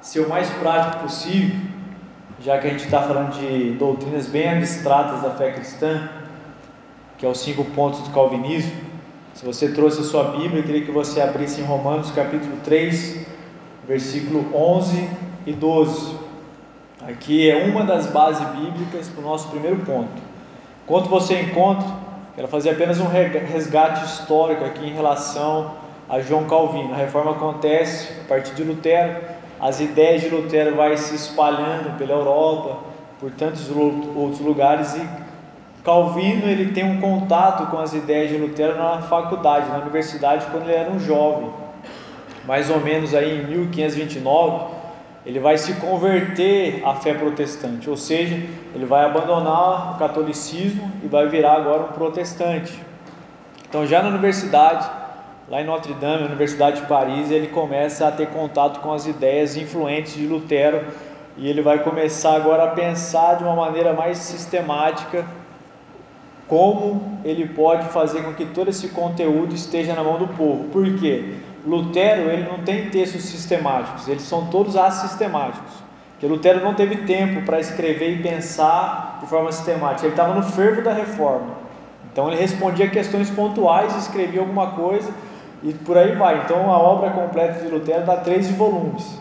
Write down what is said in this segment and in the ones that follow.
ser o mais prático possível, já que a gente está falando de doutrinas bem abstratas da fé cristã, que é os cinco pontos do calvinismo. Se você trouxe a sua Bíblia, eu queria que você abrisse em Romanos capítulo 3, versículo 11 e 12. Aqui é uma das bases bíblicas para o nosso primeiro ponto. Enquanto você encontra, quero fazer apenas um resgate histórico aqui em relação a João Calvino. A reforma acontece a partir de Lutero, as ideias de Lutero vai se espalhando pela Europa, por tantos outros lugares e Calvino ele tem um contato com as ideias de Lutero na faculdade, na universidade, quando ele era um jovem. Mais ou menos aí em 1529, ele vai se converter à fé protestante, ou seja, ele vai abandonar o catolicismo e vai virar agora um protestante. Então, já na universidade, lá em Notre Dame, Universidade de Paris, ele começa a ter contato com as ideias influentes de Lutero e ele vai começar agora a pensar de uma maneira mais sistemática como ele pode fazer com que todo esse conteúdo esteja na mão do povo. Por quê? Lutero ele não tem textos sistemáticos, eles são todos assistemáticos. Porque Lutero não teve tempo para escrever e pensar de forma sistemática, ele estava no fervo da reforma. Então ele respondia questões pontuais, escrevia alguma coisa e por aí vai. Então a obra completa de Lutero dá 13 volumes,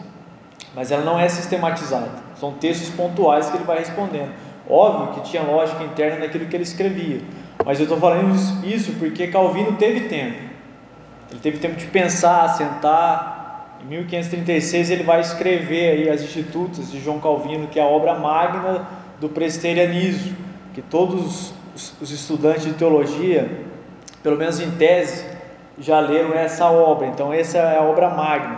mas ela não é sistematizada, são textos pontuais que ele vai respondendo. Óbvio que tinha lógica interna naquilo que ele escrevia, mas eu estou falando isso porque Calvino teve tempo, ele teve tempo de pensar, sentar. Em 1536 ele vai escrever aí as Institutas de João Calvino, que é a obra magna do presbiterianismo, que todos os estudantes de teologia, pelo menos em tese, já leram essa obra, então essa é a obra magna.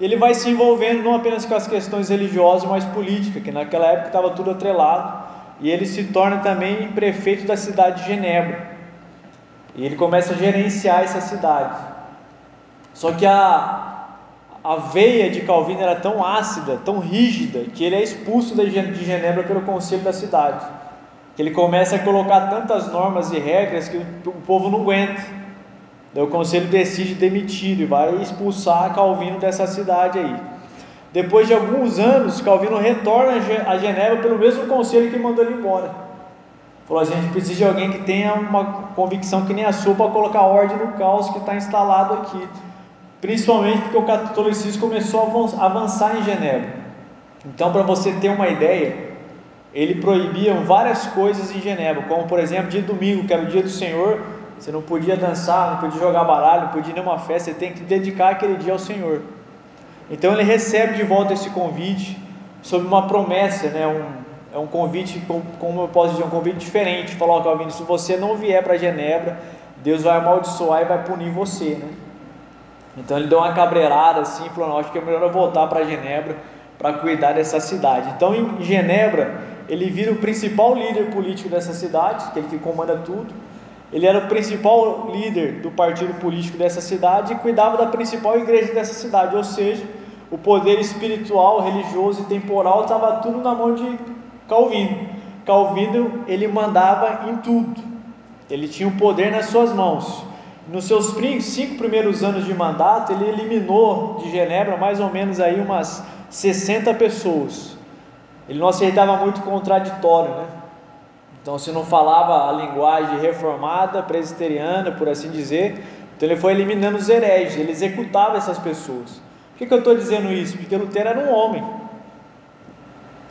Ele vai se envolvendo não apenas com as questões religiosas, mas políticas, que naquela época estava tudo atrelado, e ele se torna também prefeito da cidade de Genebra. E ele começa a gerenciar essa cidade. Só que a, a veia de Calvino era tão ácida, tão rígida, que ele é expulso de Genebra pelo conselho da cidade. Que ele começa a colocar tantas normas e regras que o povo não aguenta. Daí o conselho decide demitir e vai expulsar Calvino dessa cidade aí. Depois de alguns anos, Calvino retorna a Genebra pelo mesmo conselho que mandou ele embora. Falou: a gente precisa de alguém que tenha uma convicção que nem a sua para colocar ordem no caos que está instalado aqui. Principalmente porque o catolicismo começou a avançar em Genebra. Então, para você ter uma ideia, ele proibia várias coisas em Genebra, como por exemplo, dia domingo, que era o dia do Senhor, você não podia dançar, não podia jogar baralho, não podia ir nenhuma festa, você tem que dedicar aquele dia ao Senhor. Então ele recebe de volta esse convite sob uma promessa, né? Um, é um convite, como eu posso dizer, um convite diferente. Falou, oh, Calvino, se você não vier para Genebra, Deus vai amaldiçoar e vai punir você, né? Então ele deu uma cabreirada assim, falou, acho que é melhor eu voltar para Genebra para cuidar dessa cidade. Então em Genebra ele vira o principal líder político dessa cidade, que ele que comanda tudo. Ele era o principal líder do partido político dessa cidade e cuidava da principal igreja dessa cidade, ou seja, o poder espiritual, religioso e temporal estava tudo na mão de Calvino. Calvino ele mandava em tudo. Ele tinha o poder nas suas mãos. Nos seus cinco primeiros anos de mandato, ele eliminou de Genebra mais ou menos aí umas 60 pessoas. Ele não aceitava muito contraditório, né? Então, se não falava a linguagem reformada, presbiteriana, por assim dizer, então ele foi eliminando os hereges, ele executava essas pessoas. Por que, que eu estou dizendo isso? Porque Lutero era um homem.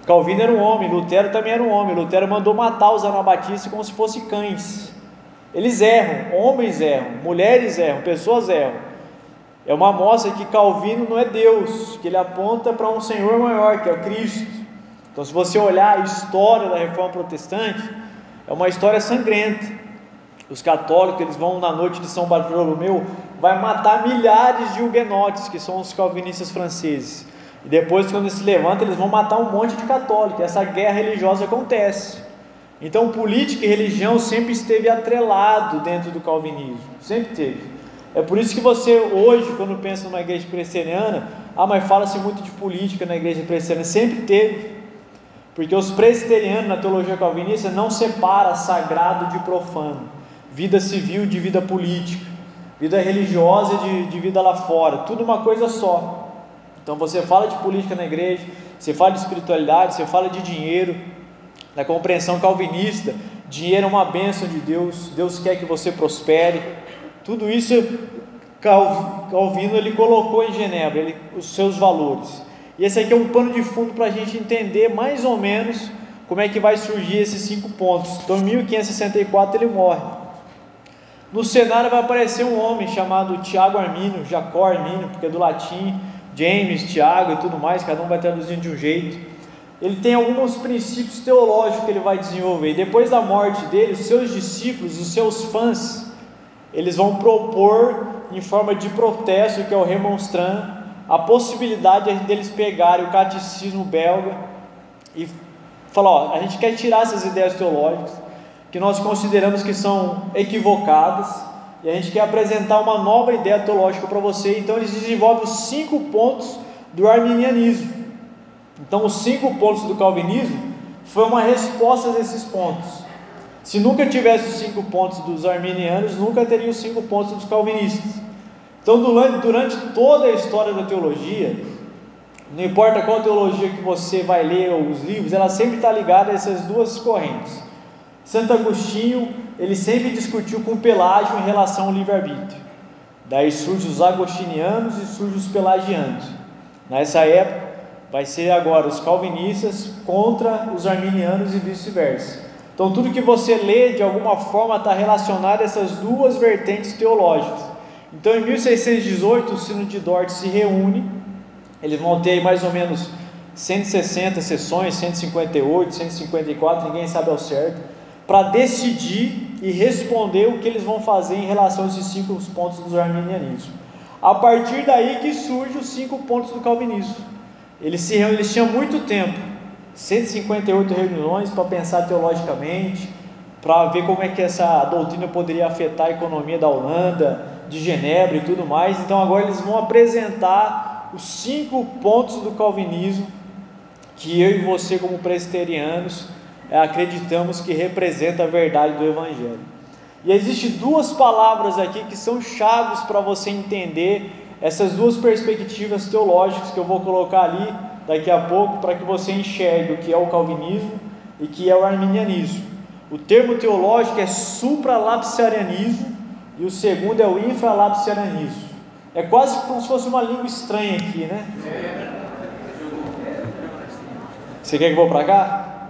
Calvino era um homem, Lutero também era um homem. Lutero mandou matar os anabatistas como se fossem cães. Eles erram, homens erram, mulheres erram, pessoas erram. É uma amostra que Calvino não é Deus, que ele aponta para um Senhor maior, que é o Cristo. Então, se você olhar a história da reforma protestante, é uma história sangrenta. Os católicos eles vão na noite de São Bartolomeu, vai matar milhares de huguenotes, que são os calvinistas franceses. E depois, quando eles se levantam, eles vão matar um monte de católicos. Essa guerra religiosa acontece. Então, política e religião sempre esteve atrelado dentro do calvinismo, sempre teve. É por isso que você hoje, quando pensa numa igreja presbiteriana, ah, mas fala-se muito de política na igreja presbiteriana, sempre teve. Porque os presbiterianos na teologia calvinista não separa sagrado de profano, vida civil de vida política, vida religiosa de, de vida lá fora, tudo uma coisa só. Então você fala de política na igreja, você fala de espiritualidade, você fala de dinheiro, da compreensão calvinista, dinheiro é uma bênção de Deus, Deus quer que você prospere. Tudo isso Calvino ele colocou em Genebra, ele, os seus valores. E esse aqui é um pano de fundo para a gente entender mais ou menos como é que vai surgir esses cinco pontos. Então, em 1564 ele morre. No cenário vai aparecer um homem chamado Tiago Armínio, Jacó Armínio, porque é do latim, James, Tiago e tudo mais, cada um vai traduzindo de um jeito. Ele tem alguns princípios teológicos que ele vai desenvolver. Depois da morte dele, os seus discípulos, os seus fãs, eles vão propor em forma de protesto, que é o remonstrando, a possibilidade deles pegarem o catecismo belga e falar: ó, a gente quer tirar essas ideias teológicas que nós consideramos que são equivocadas e a gente quer apresentar uma nova ideia teológica para você. Então eles desenvolvem os cinco pontos do arminianismo. Então os cinco pontos do calvinismo foi uma resposta a esses pontos. Se nunca tivesse os cinco pontos dos arminianos, nunca teria os cinco pontos dos calvinistas. Então, durante toda a história da teologia, não importa qual teologia que você vai ler ou os livros, ela sempre está ligada a essas duas correntes. Santo Agostinho, ele sempre discutiu com Pelágio em relação ao livre-arbítrio. Daí surgem os agostinianos e surgem os pelagianos. Nessa época, vai ser agora os calvinistas contra os arminianos e vice-versa. Então, tudo que você lê, de alguma forma, está relacionado a essas duas vertentes teológicas. Então, em 1618, o Sino de Dort se reúne, eles vão ter mais ou menos 160 sessões, 158, 154, ninguém sabe ao certo, para decidir e responder o que eles vão fazer em relação a esses cinco pontos do arminianismo. A partir daí que surgem os cinco pontos do calvinismo. Eles, se, eles tinham muito tempo, 158 reuniões para pensar teologicamente, para ver como é que essa doutrina poderia afetar a economia da Holanda, de Genebra e tudo mais. Então agora eles vão apresentar os cinco pontos do calvinismo que eu e você, como presbiterianos, é, acreditamos que representa a verdade do Evangelho. E existem duas palavras aqui que são chaves para você entender essas duas perspectivas teológicas que eu vou colocar ali daqui a pouco para que você enxergue o que é o calvinismo e o que é o arminianismo. O termo teológico é supralapsarianismo e o segundo é o infralapsarianismo. É quase como se fosse uma língua estranha aqui, né? Você quer que eu vou para cá?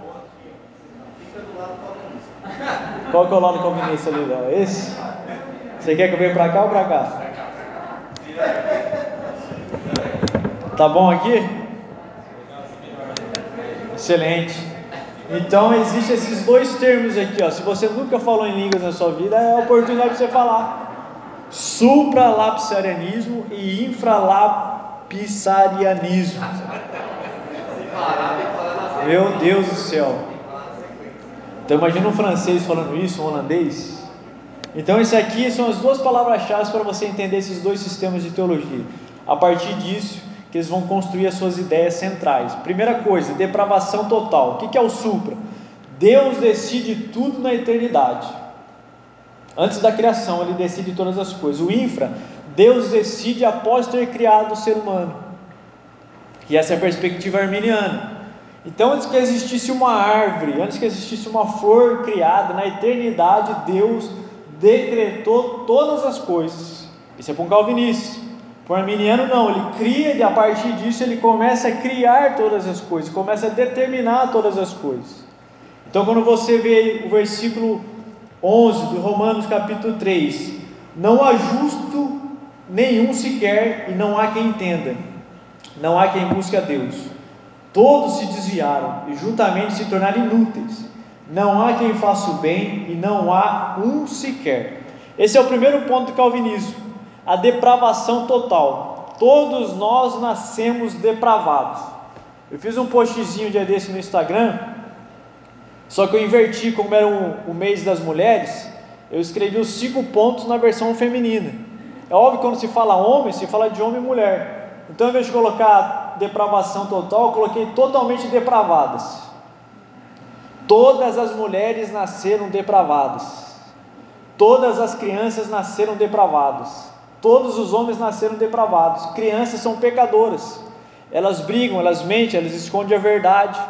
Qual que é o lado calvinista ali? Esse? Você quer que eu venha para cá ou para cá? Tá bom aqui? Excelente. Então existem esses dois termos aqui, ó. Se você nunca falou em línguas na sua vida, é a oportunidade de você falar. Supralapsarianismo e infralapsarianismo. Meu Deus do céu. Então imagina um francês falando isso, um holandês. Então isso aqui são as duas palavras-chave para você entender esses dois sistemas de teologia. A partir disso, que eles vão construir as suas ideias centrais. Primeira coisa, depravação total. O que é o supra? Deus decide tudo na eternidade. Antes da criação, ele decide todas as coisas. O infra, Deus decide após ter criado o ser humano. E essa é a perspectiva arminiana. Então, antes que existisse uma árvore, antes que existisse uma flor criada, na eternidade, Deus decretou todas as coisas. Isso é para um calvinista. O arminiano, não, ele cria e a partir disso ele começa a criar todas as coisas, começa a determinar todas as coisas. Então, quando você vê o versículo 11 do Romanos, capítulo 3: Não há justo nenhum sequer, e não há quem entenda, não há quem busque a Deus. Todos se desviaram e juntamente se tornaram inúteis. Não há quem faça o bem e não há um sequer. Esse é o primeiro ponto do calvinismo a depravação total. Todos nós nascemos depravados. Eu fiz um postzinho dia desse no Instagram, só que eu inverti, como era o, o mês das mulheres, eu escrevi os cinco pontos na versão feminina. É óbvio que quando se fala homem, se fala de homem e mulher. Então, ao invés de colocar depravação total, eu coloquei totalmente depravadas. Todas as mulheres nasceram depravadas. Todas as crianças nasceram depravadas. Todos os homens nasceram depravados, crianças são pecadoras. elas brigam, elas mentem, elas escondem a verdade.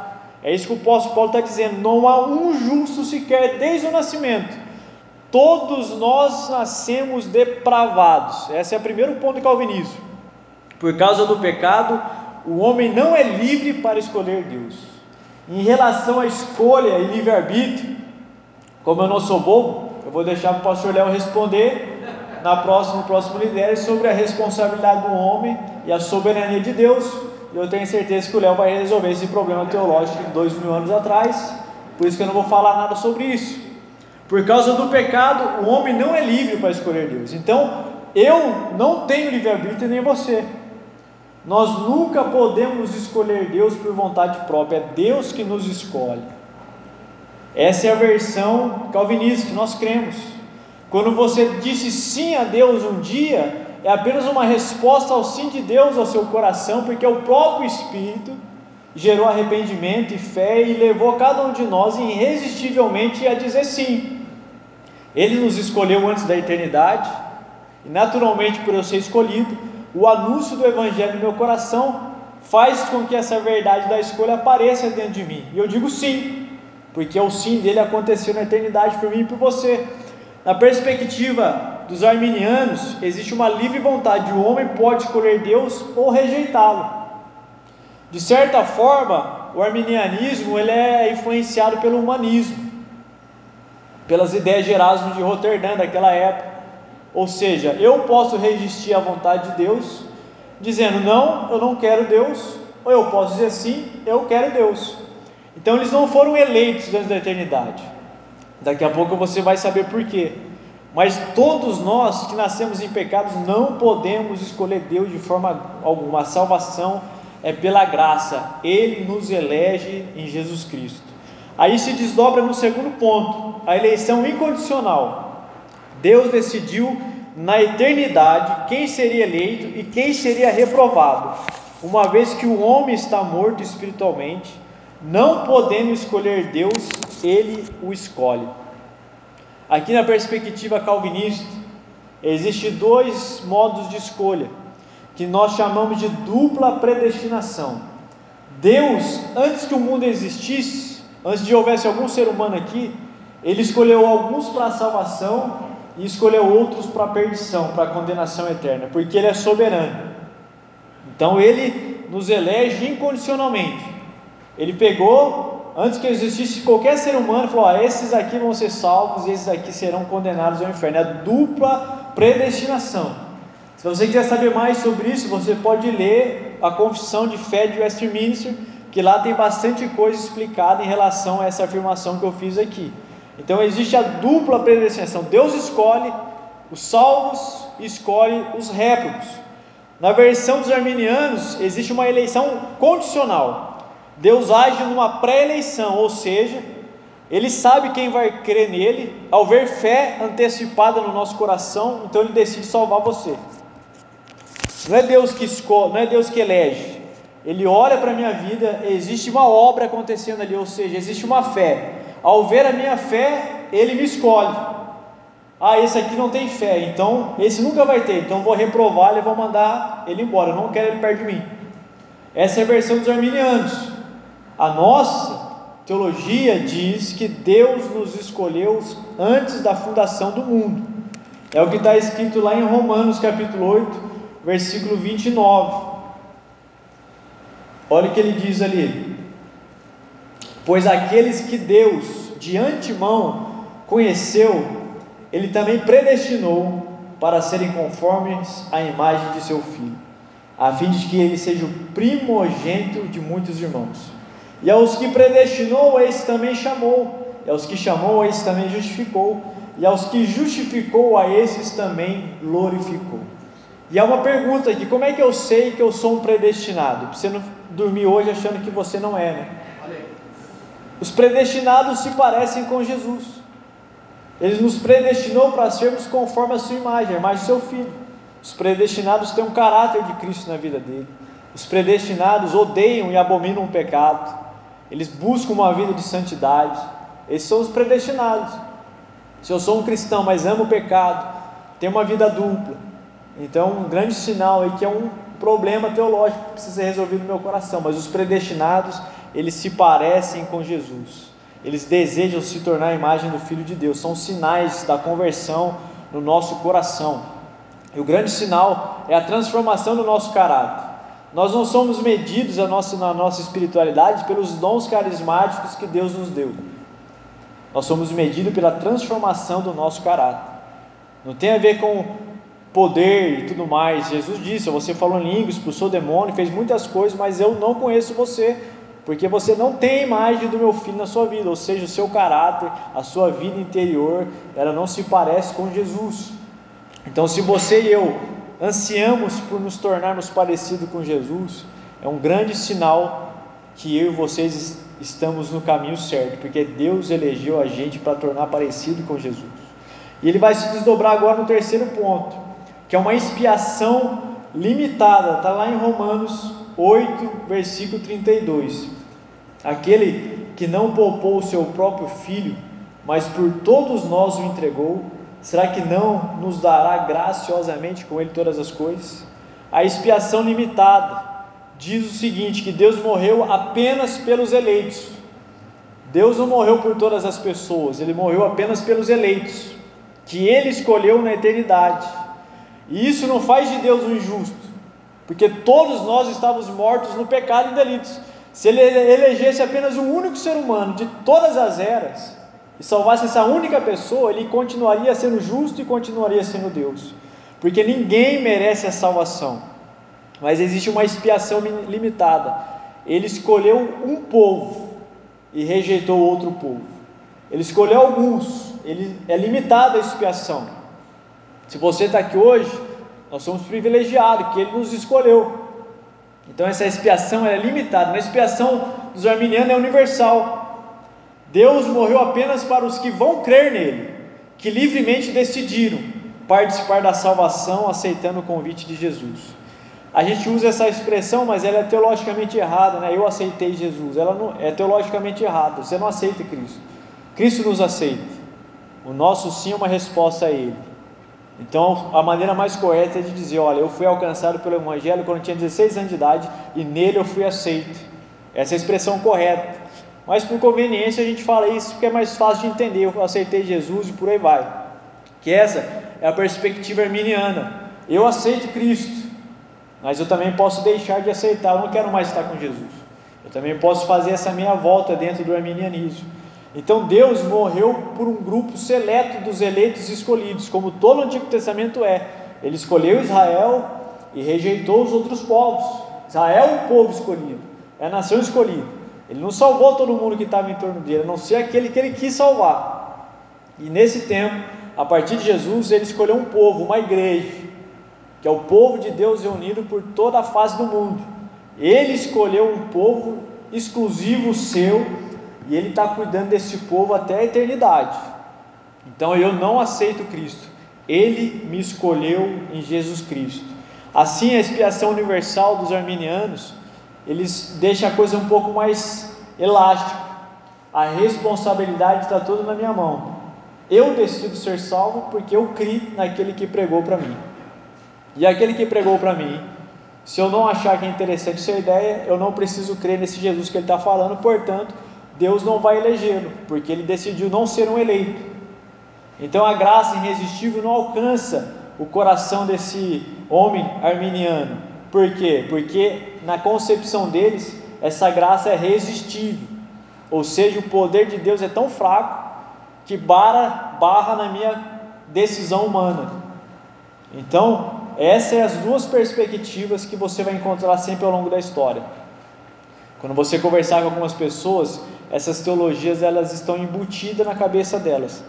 É isso que o apóstolo Paulo está dizendo: não há um justo sequer desde o nascimento. Todos nós nascemos depravados. Esse é o primeiro ponto do calvinismo. Por causa do pecado, o homem não é livre para escolher Deus. Em relação à escolha e livre-arbítrio, como eu não sou bobo, eu vou deixar para o pastor Léo responder na próxima, no próximo lidério sobre a responsabilidade do homem e a soberania de Deus. E eu tenho certeza que o Léo vai resolver esse problema teológico de dois mil anos atrás. Por isso que eu não vou falar nada sobre isso. Por causa do pecado, o homem não é livre para escolher Deus. Então, eu não tenho livre-arbítrio nem você. Nós nunca podemos escolher Deus por vontade própria, é Deus que nos escolhe. Essa é a versão calvinista que nós cremos. Quando você disse sim a Deus um dia, é apenas uma resposta ao sim de Deus ao seu coração, porque o próprio Espírito gerou arrependimento e fé e levou cada um de nós irresistivelmente a dizer sim. Ele nos escolheu antes da eternidade, e naturalmente, por eu ser escolhido, o anúncio do Evangelho no meu coração faz com que essa verdade da escolha apareça dentro de mim. E eu digo sim, porque o sim dele aconteceu na eternidade por mim e por você. Na perspectiva dos arminianos, existe uma livre vontade, o homem pode escolher Deus ou rejeitá-lo. De certa forma, o arminianismo ele é influenciado pelo humanismo, pelas ideias de Erasmo de Roterdã daquela época. Ou seja, eu posso resistir à vontade de Deus, dizendo não, eu não quero Deus, ou eu posso dizer sim, eu quero Deus. Então eles não foram eleitos antes da eternidade. Daqui a pouco você vai saber por quê. Mas todos nós que nascemos em pecados não podemos escolher Deus de forma alguma. A salvação é pela graça. Ele nos elege em Jesus Cristo. Aí se desdobra no segundo ponto, a eleição incondicional. Deus decidiu na eternidade quem seria eleito e quem seria reprovado. Uma vez que o homem está morto espiritualmente, não podendo escolher Deus, ele o escolhe. Aqui na perspectiva calvinista, existem dois modos de escolha, que nós chamamos de dupla predestinação. Deus, antes que o mundo existisse, antes de houvesse algum ser humano aqui, ele escolheu alguns para a salvação e escolheu outros para a perdição, para a condenação eterna, porque ele é soberano. Então ele nos elege incondicionalmente. Ele pegou, antes que existisse qualquer ser humano, falou: ah, esses aqui vão ser salvos e esses aqui serão condenados ao inferno. É a dupla predestinação. Se você quiser saber mais sobre isso, você pode ler a Confissão de Fé de Westminster, que lá tem bastante coisa explicada em relação a essa afirmação que eu fiz aqui. Então existe a dupla predestinação. Deus escolhe os salvos e escolhe os réprobos. Na versão dos arminianos existe uma eleição condicional. Deus age numa pré-eleição, ou seja, Ele sabe quem vai crer nele, ao ver fé antecipada no nosso coração, então Ele decide salvar você. Não é Deus que escolhe, não é Deus que elege. Ele olha para a minha vida, existe uma obra acontecendo ali, ou seja, existe uma fé. Ao ver a minha fé, Ele me escolhe. Ah, esse aqui não tem fé, então esse nunca vai ter, então vou reprovar e vou mandar ele embora, eu não quero ele perto de mim. Essa é a versão dos arminianos. A nossa teologia diz que Deus nos escolheu antes da fundação do mundo. É o que está escrito lá em Romanos capítulo 8, versículo 29. Olha o que ele diz ali: Pois aqueles que Deus de antemão conheceu, Ele também predestinou para serem conformes à imagem de seu filho, a fim de que ele seja o primogênito de muitos irmãos. E aos que predestinou, esse também chamou. E aos que chamou, esse também justificou. E aos que justificou, a esses também glorificou. E há uma pergunta aqui: como é que eu sei que eu sou um predestinado? Para você não dormir hoje achando que você não é, né? Os predestinados se parecem com Jesus. Ele nos predestinou para sermos conforme a sua imagem, a imagem do seu filho. Os predestinados têm um caráter de Cristo na vida dele. Os predestinados odeiam e abominam o pecado eles buscam uma vida de santidade. Esses são os predestinados. Se eu sou um cristão, mas amo o pecado, tenho uma vida dupla. Então, um grande sinal aí que é um problema teológico que precisa ser resolvido no meu coração, mas os predestinados, eles se parecem com Jesus. Eles desejam se tornar a imagem do Filho de Deus. São sinais da conversão no nosso coração. E o grande sinal é a transformação do nosso caráter. Nós não somos medidos nossa, na nossa espiritualidade pelos dons carismáticos que Deus nos deu. Nós somos medidos pela transformação do nosso caráter. Não tem a ver com poder e tudo mais. Jesus disse: Você falou em língua, expulsou demônio, fez muitas coisas, mas eu não conheço você, porque você não tem a imagem do meu filho na sua vida, ou seja, o seu caráter, a sua vida interior, ela não se parece com Jesus. Então, se você e eu ansiamos por nos tornarmos parecidos com Jesus, é um grande sinal que eu e vocês estamos no caminho certo, porque Deus elegeu a gente para tornar parecido com Jesus. E ele vai se desdobrar agora no terceiro ponto, que é uma expiação limitada, está lá em Romanos 8, versículo 32. Aquele que não poupou o seu próprio filho, mas por todos nós o entregou, será que não nos dará graciosamente com ele todas as coisas? A expiação limitada diz o seguinte: que Deus morreu apenas pelos eleitos. Deus não morreu por todas as pessoas, ele morreu apenas pelos eleitos, que ele escolheu na eternidade. E isso não faz de Deus um injusto, porque todos nós estávamos mortos no pecado e delitos. Se ele elegesse apenas um único ser humano de todas as eras e salvasse essa única pessoa, ele continuaria sendo justo e continuaria sendo Deus, porque ninguém merece a salvação, mas existe uma expiação limitada. Ele escolheu um povo e rejeitou outro povo. Ele escolheu alguns, ele é limitada a expiação. Se você está aqui hoje, nós somos privilegiados, que ele nos escolheu. Então essa expiação é limitada, a expiação dos arminianos é universal. Deus morreu apenas para os que vão crer nele, que livremente decidiram participar da salvação aceitando o convite de Jesus. A gente usa essa expressão, mas ela é teologicamente errada, né? Eu aceitei Jesus. Ela não é teologicamente errada. Você não aceita Cristo. Cristo nos aceita. O nosso sim é uma resposta a Ele. Então, a maneira mais correta é de dizer: olha, eu fui alcançado pelo Evangelho quando tinha 16 anos de idade e nele eu fui aceito. Essa é a expressão correta. Mas por conveniência a gente fala isso porque é mais fácil de entender. Eu aceitei Jesus e por aí vai. Que essa é a perspectiva arminiana. Eu aceito Cristo, mas eu também posso deixar de aceitar. Eu não quero mais estar com Jesus. Eu também posso fazer essa minha volta dentro do arminianismo. Então Deus morreu por um grupo seleto dos eleitos escolhidos, como todo o Antigo Testamento é. Ele escolheu Israel e rejeitou os outros povos. Israel é o povo escolhido, é a nação escolhida. Ele não salvou todo mundo que estava em torno dele, a não ser aquele que ele quis salvar. E nesse tempo, a partir de Jesus, ele escolheu um povo, uma igreja, que é o povo de Deus reunido por toda a face do mundo. Ele escolheu um povo exclusivo seu e Ele está cuidando desse povo até a eternidade. Então eu não aceito Cristo, Ele me escolheu em Jesus Cristo. Assim, a expiação universal dos arminianos, eles deixam a coisa um pouco mais elástica. A responsabilidade está toda na minha mão. Eu decido ser salvo porque eu criei naquele que pregou para mim. E aquele que pregou para mim, se eu não achar que é interessante essa ideia, eu não preciso crer nesse Jesus que ele está falando, portanto, Deus não vai elegê-lo, porque ele decidiu não ser um eleito. Então a graça irresistível não alcança o coração desse homem arminiano. Por quê? Porque na concepção deles, essa graça é resistível. Ou seja, o poder de Deus é tão fraco que barra, barra na minha decisão humana. Então, essas são as duas perspectivas que você vai encontrar sempre ao longo da história. Quando você conversar com algumas pessoas, essas teologias elas estão embutidas na cabeça delas.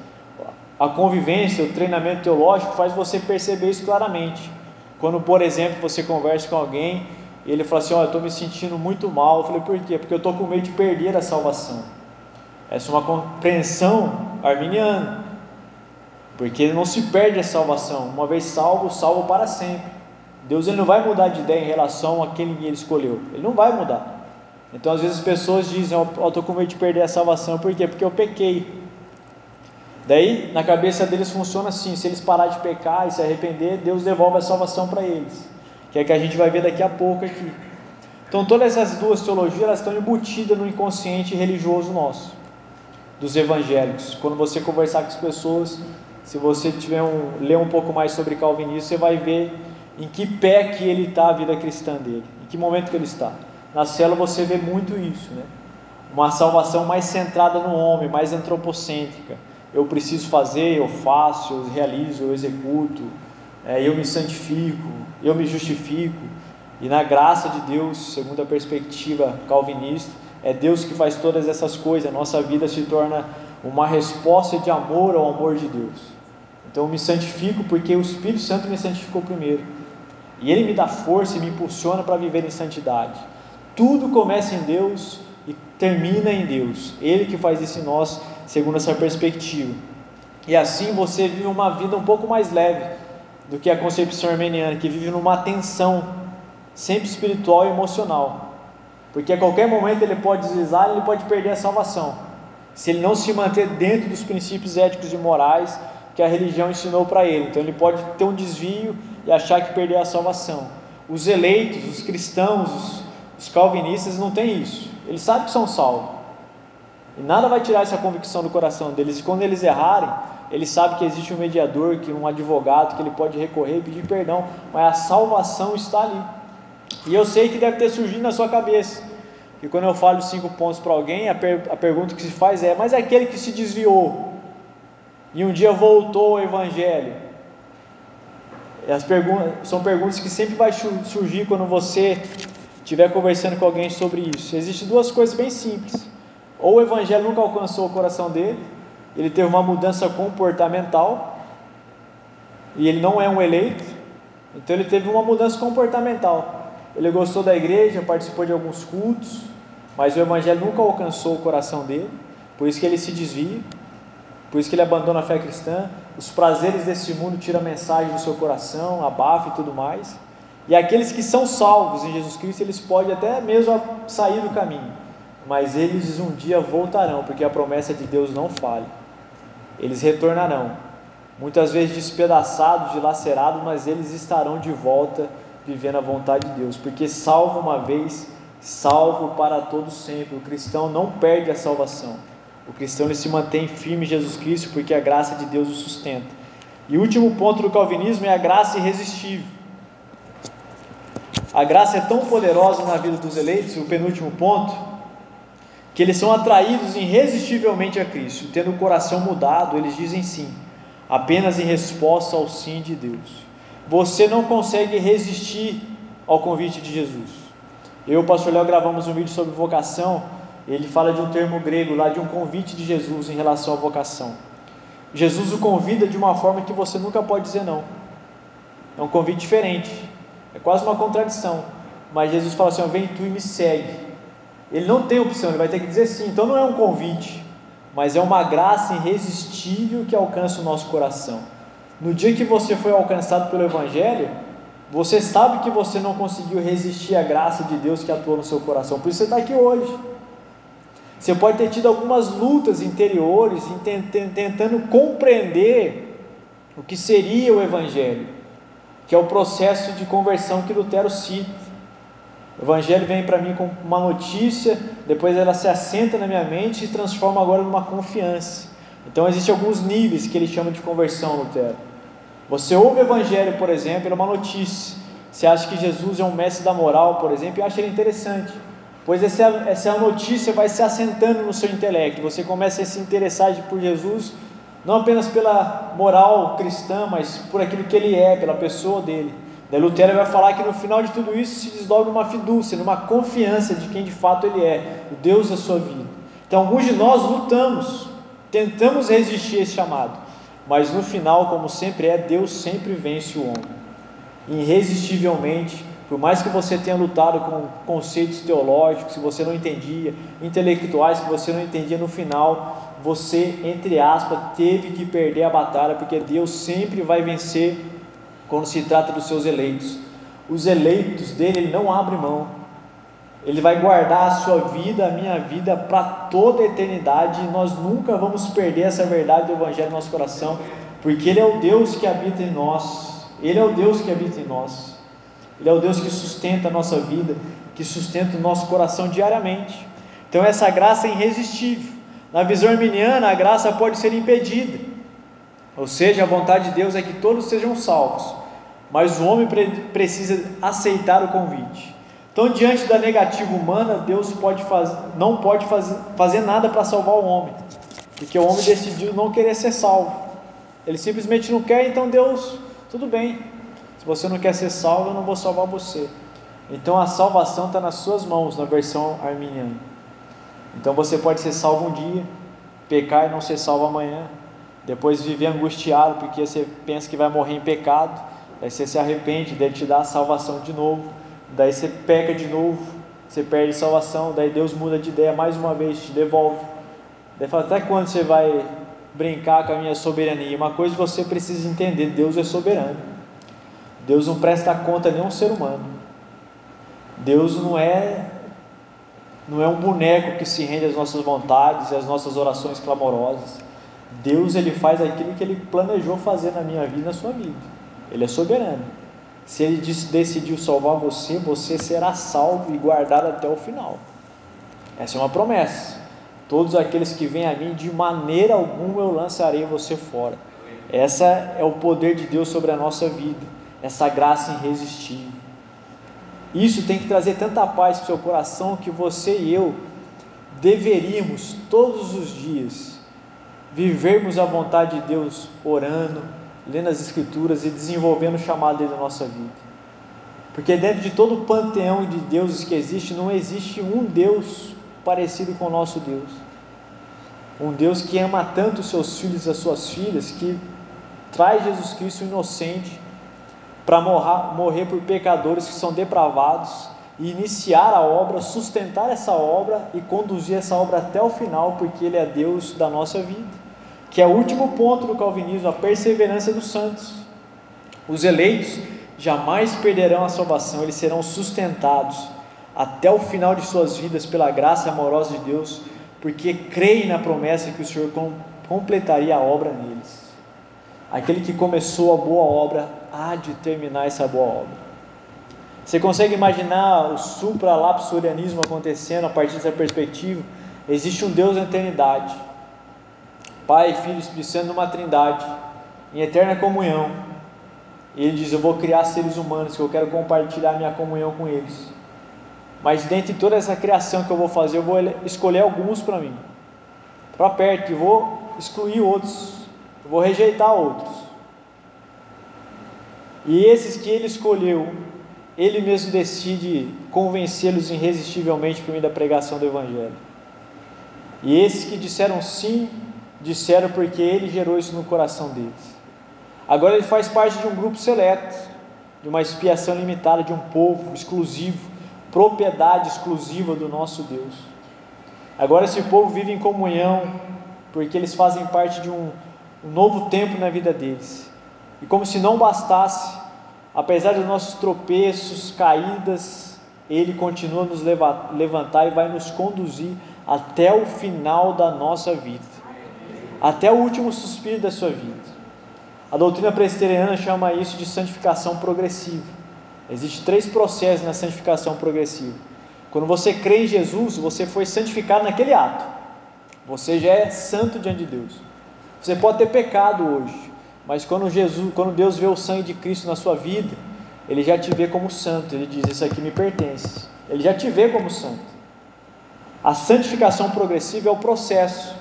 A convivência, o treinamento teológico faz você perceber isso claramente. Quando, por exemplo, você conversa com alguém e ele fala assim: Olha, eu estou me sentindo muito mal. Eu falei: Por quê? Porque eu estou com medo de perder a salvação. Essa é uma compreensão arminiana. Porque não se perde a salvação. Uma vez salvo, salvo para sempre. Deus ele não vai mudar de ideia em relação a quem ele escolheu. Ele não vai mudar. Então, às vezes, as pessoas dizem: oh, Eu estou com medo de perder a salvação, por quê? Porque eu pequei. Daí, na cabeça deles funciona assim: se eles parar de pecar e se arrepender, Deus devolve a salvação para eles. Que é que a gente vai ver daqui a pouco aqui. Então todas essas duas teologias elas estão embutidas no inconsciente religioso nosso, dos evangélicos. Quando você conversar com as pessoas, se você tiver um, ler um pouco mais sobre calvinismo, você vai ver em que pé que ele está a vida cristã dele, em que momento que ele está. Na célula você vê muito isso, né? Uma salvação mais centrada no homem, mais antropocêntrica. Eu preciso fazer, eu faço, eu realizo, eu executo, é, eu me santifico, eu me justifico. E na graça de Deus, segundo a perspectiva calvinista, é Deus que faz todas essas coisas. A nossa vida se torna uma resposta de amor ao amor de Deus. Então eu me santifico porque o Espírito Santo me santificou primeiro. E ele me dá força e me impulsiona para viver em santidade. Tudo começa em Deus e termina em Deus. Ele que faz isso em nós, segundo essa perspectiva. E assim você vive uma vida um pouco mais leve do que a concepção armeniana, que vive numa tensão sempre espiritual e emocional. Porque a qualquer momento ele pode deslizar, ele pode perder a salvação. Se ele não se manter dentro dos princípios éticos e morais que a religião ensinou para ele. Então ele pode ter um desvio e achar que perdeu a salvação. Os eleitos, os cristãos, os, os calvinistas não têm isso. Eles sabem que são salvos. E nada vai tirar essa convicção do coração deles. E quando eles errarem, eles sabem que existe um mediador, que um advogado, que ele pode recorrer e pedir perdão, mas a salvação está ali. E eu sei que deve ter surgido na sua cabeça. E quando eu falo cinco pontos para alguém, a, per a pergunta que se faz é: mas é aquele que se desviou e um dia voltou ao Evangelho, as perguntas, são perguntas que sempre vai surgir quando você estiver conversando com alguém sobre isso. Existem duas coisas bem simples. Ou o evangelho nunca alcançou o coração dele, ele teve uma mudança comportamental, e ele não é um eleito, então ele teve uma mudança comportamental. Ele gostou da igreja, participou de alguns cultos, mas o evangelho nunca alcançou o coração dele, por isso que ele se desvia, por isso que ele abandona a fé cristã, os prazeres desse mundo tiram a mensagem do seu coração, abafa e tudo mais. E aqueles que são salvos em Jesus Cristo, eles podem até mesmo sair do caminho, mas eles um dia voltarão, porque a promessa de Deus não falha. Eles retornarão, muitas vezes despedaçados, dilacerados, mas eles estarão de volta vivendo a vontade de Deus, porque salvo uma vez, salvo para todos sempre. O cristão não perde a salvação. O cristão ele se mantém firme em Jesus Cristo porque a graça de Deus o sustenta. E o último ponto do calvinismo é a graça irresistível. A graça é tão poderosa na vida dos eleitos, o penúltimo ponto, que eles são atraídos irresistivelmente a Cristo. Tendo o coração mudado, eles dizem sim, apenas em resposta ao sim de Deus. Você não consegue resistir ao convite de Jesus. Eu e o pastor Léo gravamos um vídeo sobre vocação ele fala de um termo grego lá, de um convite de Jesus em relação à vocação. Jesus o convida de uma forma que você nunca pode dizer não. É um convite diferente, é quase uma contradição. Mas Jesus fala assim: vem tu e me segue. Ele não tem opção, ele vai ter que dizer sim. Então não é um convite, mas é uma graça irresistível que alcança o nosso coração. No dia que você foi alcançado pelo Evangelho, você sabe que você não conseguiu resistir à graça de Deus que atuou no seu coração, por isso você está aqui hoje. Você pode ter tido algumas lutas interiores tentando compreender o que seria o Evangelho, que é o processo de conversão que Lutero cita. O Evangelho vem para mim com uma notícia, depois ela se assenta na minha mente e transforma agora numa confiança. Então existem alguns níveis que ele chama de conversão, Lutero. Você ouve o Evangelho, por exemplo, é uma notícia. Você acha que Jesus é um mestre da moral, por exemplo, e acha ele interessante pois essa, essa notícia vai se assentando no seu intelecto, você começa a se interessar por Jesus, não apenas pela moral cristã, mas por aquilo que ele é, pela pessoa dele. Daí Lutero vai falar que no final de tudo isso se desdobra uma fidúcia, numa confiança de quem de fato ele é, o Deus da sua vida. Então alguns de nós lutamos, tentamos resistir esse chamado, mas no final, como sempre é, Deus sempre vence o homem, irresistivelmente por mais que você tenha lutado com conceitos teológicos que você não entendia, intelectuais que você não entendia, no final você, entre aspas, teve que perder a batalha, porque Deus sempre vai vencer quando se trata dos seus eleitos. Os eleitos dele, ele não abre mão. Ele vai guardar a sua vida, a minha vida, para toda a eternidade, e nós nunca vamos perder essa verdade do Evangelho no nosso coração, porque Ele é o Deus que habita em nós. Ele é o Deus que habita em nós. Ele é o Deus que sustenta a nossa vida, que sustenta o nosso coração diariamente. Então, essa graça é irresistível. Na visão arminiana, a graça pode ser impedida. Ou seja, a vontade de Deus é que todos sejam salvos, mas o homem precisa aceitar o convite. Então, diante da negativa humana, Deus pode fazer, não pode fazer, fazer nada para salvar o homem, porque o homem decidiu não querer ser salvo. Ele simplesmente não quer, então Deus, tudo bem. Se você não quer ser salvo, eu não vou salvar você. Então a salvação está nas suas mãos, na versão arminiana. Então você pode ser salvo um dia, pecar e não ser salvo amanhã, depois viver angustiado porque você pensa que vai morrer em pecado, daí você se arrepende, dele te dá a salvação de novo, daí você peca de novo, você perde salvação, daí Deus muda de ideia mais uma vez, te devolve. Daí fala, até quando você vai brincar com a minha soberania? Uma coisa você precisa entender, Deus é soberano. Deus não presta conta a nenhum ser humano. Deus não é não é um boneco que se rende às nossas vontades e às nossas orações clamorosas. Deus ele faz aquilo que ele planejou fazer na minha vida e na sua vida. Ele é soberano. Se ele decidiu salvar você, você será salvo e guardado até o final. Essa é uma promessa. Todos aqueles que vêm a mim, de maneira alguma eu lançarei você fora. Essa é o poder de Deus sobre a nossa vida, essa graça irresistível. Isso tem que trazer tanta paz para o seu coração que você e eu deveríamos todos os dias vivermos a vontade de Deus orando, lendo as Escrituras e desenvolvendo o chamado dele na nossa vida. Porque dentro de todo o panteão de deuses que existe, não existe um Deus parecido com o nosso Deus. Um Deus que ama tanto os seus filhos e as suas filhas, que traz Jesus Cristo inocente para morrer por pecadores que são depravados e iniciar a obra, sustentar essa obra e conduzir essa obra até o final, porque Ele é Deus da nossa vida. Que é o último ponto do calvinismo, a perseverança dos santos. Os eleitos jamais perderão a salvação, eles serão sustentados até o final de suas vidas pela graça amorosa de Deus, porque creem na promessa que o Senhor completaria a obra neles. Aquele que começou a boa obra há de terminar essa boa obra. Você consegue imaginar o supra-lapsorianismo acontecendo a partir dessa perspectiva? Existe um Deus na eternidade, Pai, Filho e Espírito Santo numa trindade, em eterna comunhão. E ele diz: Eu vou criar seres humanos que eu quero compartilhar minha comunhão com eles. Mas dentre toda essa criação que eu vou fazer, eu vou escolher alguns para mim, para perto, e vou excluir outros, eu vou rejeitar outros. E esses que ele escolheu, ele mesmo decide convencê-los irresistivelmente por meio da pregação do Evangelho. E esses que disseram sim, disseram porque ele gerou isso no coração deles. Agora ele faz parte de um grupo seleto, de uma expiação limitada, de um povo exclusivo, propriedade exclusiva do nosso Deus. Agora esse povo vive em comunhão, porque eles fazem parte de um, um novo tempo na vida deles. E como se não bastasse, apesar dos nossos tropeços, caídas, Ele continua a nos levantar e vai nos conduzir até o final da nossa vida, até o último suspiro da sua vida. A doutrina presbiteriana chama isso de santificação progressiva. Existem três processos na santificação progressiva. Quando você crê em Jesus, você foi santificado naquele ato. Você já é santo diante de Deus. Você pode ter pecado hoje, mas quando Jesus, quando Deus vê o sangue de Cristo na sua vida, ele já te vê como santo. Ele diz: Isso aqui me pertence. Ele já te vê como santo. A santificação progressiva é o processo,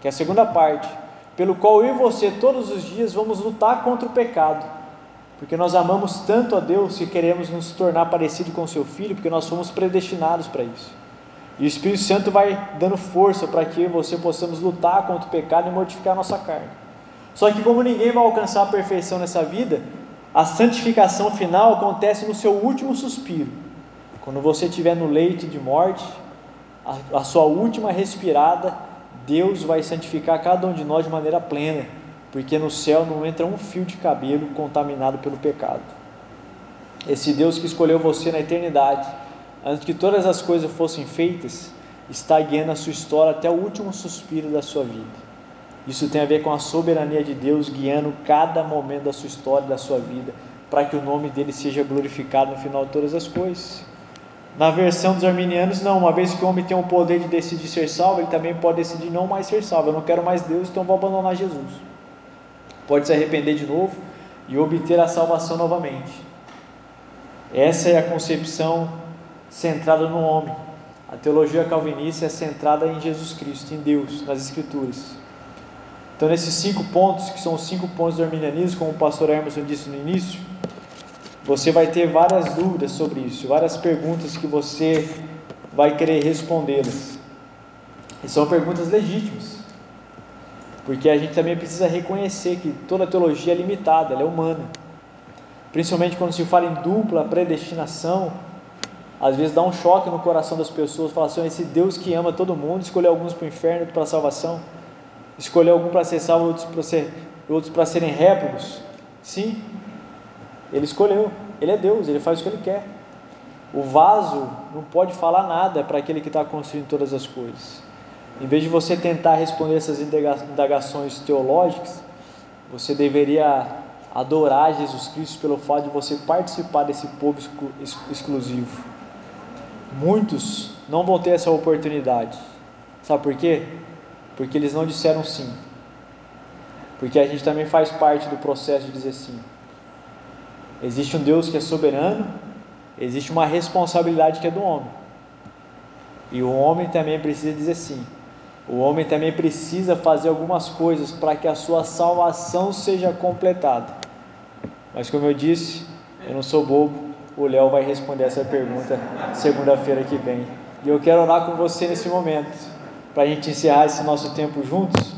que é a segunda parte, pelo qual eu e você todos os dias vamos lutar contra o pecado, porque nós amamos tanto a Deus que queremos nos tornar parecido com seu filho, porque nós fomos predestinados para isso. E o Espírito Santo vai dando força para que eu e você possamos lutar contra o pecado e mortificar a nossa carne. Só que, como ninguém vai alcançar a perfeição nessa vida, a santificação final acontece no seu último suspiro. Quando você estiver no leito de morte, a, a sua última respirada, Deus vai santificar cada um de nós de maneira plena, porque no céu não entra um fio de cabelo contaminado pelo pecado. Esse Deus que escolheu você na eternidade, antes que todas as coisas fossem feitas, está guiando a sua história até o último suspiro da sua vida. Isso tem a ver com a soberania de Deus guiando cada momento da sua história, da sua vida, para que o nome dele seja glorificado no final de todas as coisas. Na versão dos arminianos, não, uma vez que o homem tem o poder de decidir ser salvo, ele também pode decidir não mais ser salvo. Eu não quero mais Deus, então vou abandonar Jesus. Pode se arrepender de novo e obter a salvação novamente. Essa é a concepção centrada no homem. A teologia calvinista é centrada em Jesus Cristo, em Deus, nas Escrituras. Então, nesses cinco pontos, que são os cinco pontos do arminianismo, como o pastor Emerson disse no início, você vai ter várias dúvidas sobre isso, várias perguntas que você vai querer respondê-las. E são perguntas legítimas, porque a gente também precisa reconhecer que toda teologia é limitada, ela é humana. Principalmente quando se fala em dupla predestinação, às vezes dá um choque no coração das pessoas, falar assim, esse Deus que ama todo mundo, escolheu alguns para o inferno, outros para a salvação, escolheu alguns para ser salvo, outros para, ser, outros para serem réprobos. Sim, ele escolheu, ele é Deus, ele faz o que ele quer. O vaso não pode falar nada para aquele que está construindo todas as coisas. Em vez de você tentar responder essas indagações teológicas, você deveria adorar Jesus Cristo pelo fato de você participar desse povo exclusivo. Muitos não vão ter essa oportunidade. Sabe por quê? Porque eles não disseram sim. Porque a gente também faz parte do processo de dizer sim. Existe um Deus que é soberano, existe uma responsabilidade que é do homem. E o homem também precisa dizer sim. O homem também precisa fazer algumas coisas para que a sua salvação seja completada. Mas como eu disse, eu não sou bobo. O Léo vai responder essa pergunta segunda-feira que vem. E eu quero orar com você nesse momento, para a gente encerrar esse nosso tempo juntos.